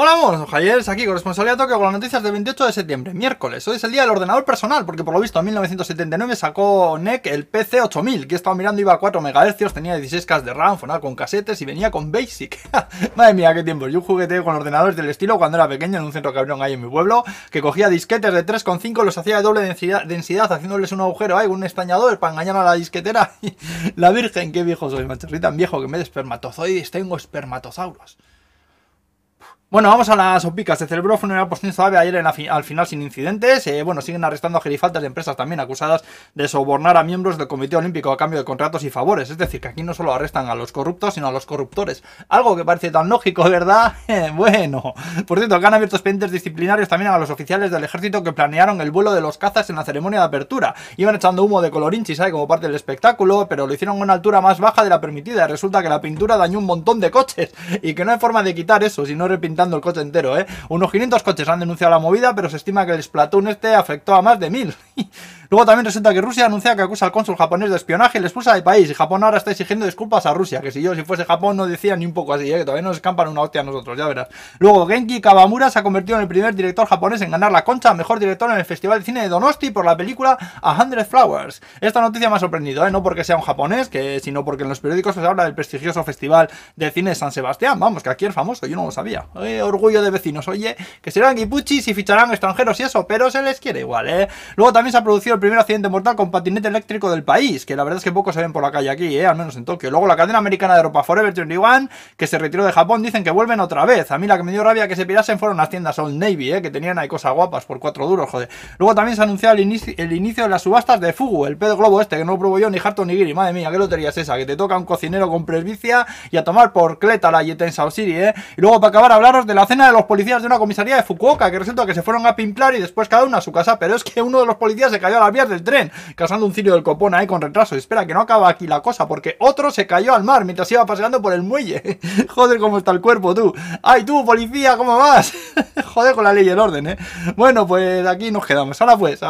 Hola, buenos Jayers, aquí con responsabilidad Tokio con las noticias del 28 de septiembre, miércoles. Hoy es el día del ordenador personal, porque por lo visto en 1979 sacó NEC el PC 8000, que estaba mirando iba a 4 MHz, tenía 16K de RAM, fonaba con casetes y venía con BASIC. Madre mía, qué tiempo. Yo jugueteo con ordenadores del estilo cuando era pequeño en un centro abrieron ahí en mi pueblo, que cogía disquetes de 3,5, los hacía de doble densidad, densidad, haciéndoles un agujero ahí, un estañador para engañar a la disquetera. la virgen, qué viejo soy, macho. Soy tan viejo que vez de espermatozoides tengo espermatozauros. Bueno, vamos a las opicas. Se celebró funeral postín suave ayer al final sin incidentes. Eh, bueno, siguen arrestando a gerifaltas de empresas también acusadas de sobornar a miembros del Comité Olímpico a cambio de contratos y favores. Es decir, que aquí no solo arrestan a los corruptos, sino a los corruptores. Algo que parece tan lógico, ¿verdad? bueno. Por cierto, acá han abierto expedientes disciplinarios también a los oficiales del ejército que planearon el vuelo de los cazas en la ceremonia de apertura. Iban echando humo de colorinchi, ¿sabes? Como parte del espectáculo, pero lo hicieron a una altura más baja de la permitida. Resulta que la pintura dañó un montón de coches y que no hay forma de quitar eso, sino el coche entero, ¿eh? Unos 500 coches han denunciado la movida, pero se estima que el Splatoon este afectó a más de 1000. Luego también resulta que Rusia anuncia que acusa al cónsul japonés de espionaje y le expulsa del país. Y Japón ahora está exigiendo disculpas a Rusia, que si yo, si fuese Japón, no decía ni un poco así, ¿eh? que todavía nos escampan una hostia a nosotros, ya verás. Luego, Genki Kawamura se ha convertido en el primer director japonés en ganar la concha mejor director en el Festival de Cine de Donosti por la película A Hundred Flowers. Esta noticia me ha sorprendido, ¿eh? no porque sea un japonés, que, sino porque en los periódicos se habla del prestigioso Festival de Cine de San Sebastián. Vamos, que aquí es famoso, yo no lo sabía. Orgullo de vecinos, oye, que serán guipuchis y ficharán extranjeros y eso, pero se les quiere igual, ¿eh? Luego también se ha producido el primer accidente mortal con patinete eléctrico del país, que la verdad es que pocos se ven por la calle aquí, ¿eh? al menos en Tokio. Luego la cadena americana de ropa Forever 21, que se retiró de Japón, dicen que vuelven otra vez. A mí la que me dio rabia que se pirasen fueron las tiendas Old Navy, ¿eh? que tenían ahí cosas guapas por cuatro duros, joder. Luego también se ha anunciado el inicio, el inicio de las subastas de Fugu, el pez globo este, que no lo probó yo ni harto ni giri. Madre mía, qué lotería es esa, que te toca un cocinero con presbicia y a tomar por cleta la Yeten Sao City, ¿eh? Y luego para acabar hablaros de la cena de los policías de una comisaría de Fukuoka, que resulta que se fueron a pimplar y después cada uno a su casa, pero es que uno de los policías se cayó a las vías del tren, causando un cirio del copón ahí con retraso. Espera, que no acaba aquí la cosa, porque otro se cayó al mar mientras iba paseando por el muelle. Joder, cómo está el cuerpo, tú. ¡Ay, tú, policía, cómo vas! Joder con la ley y el orden, ¿eh? Bueno, pues aquí nos quedamos. Ahora pues,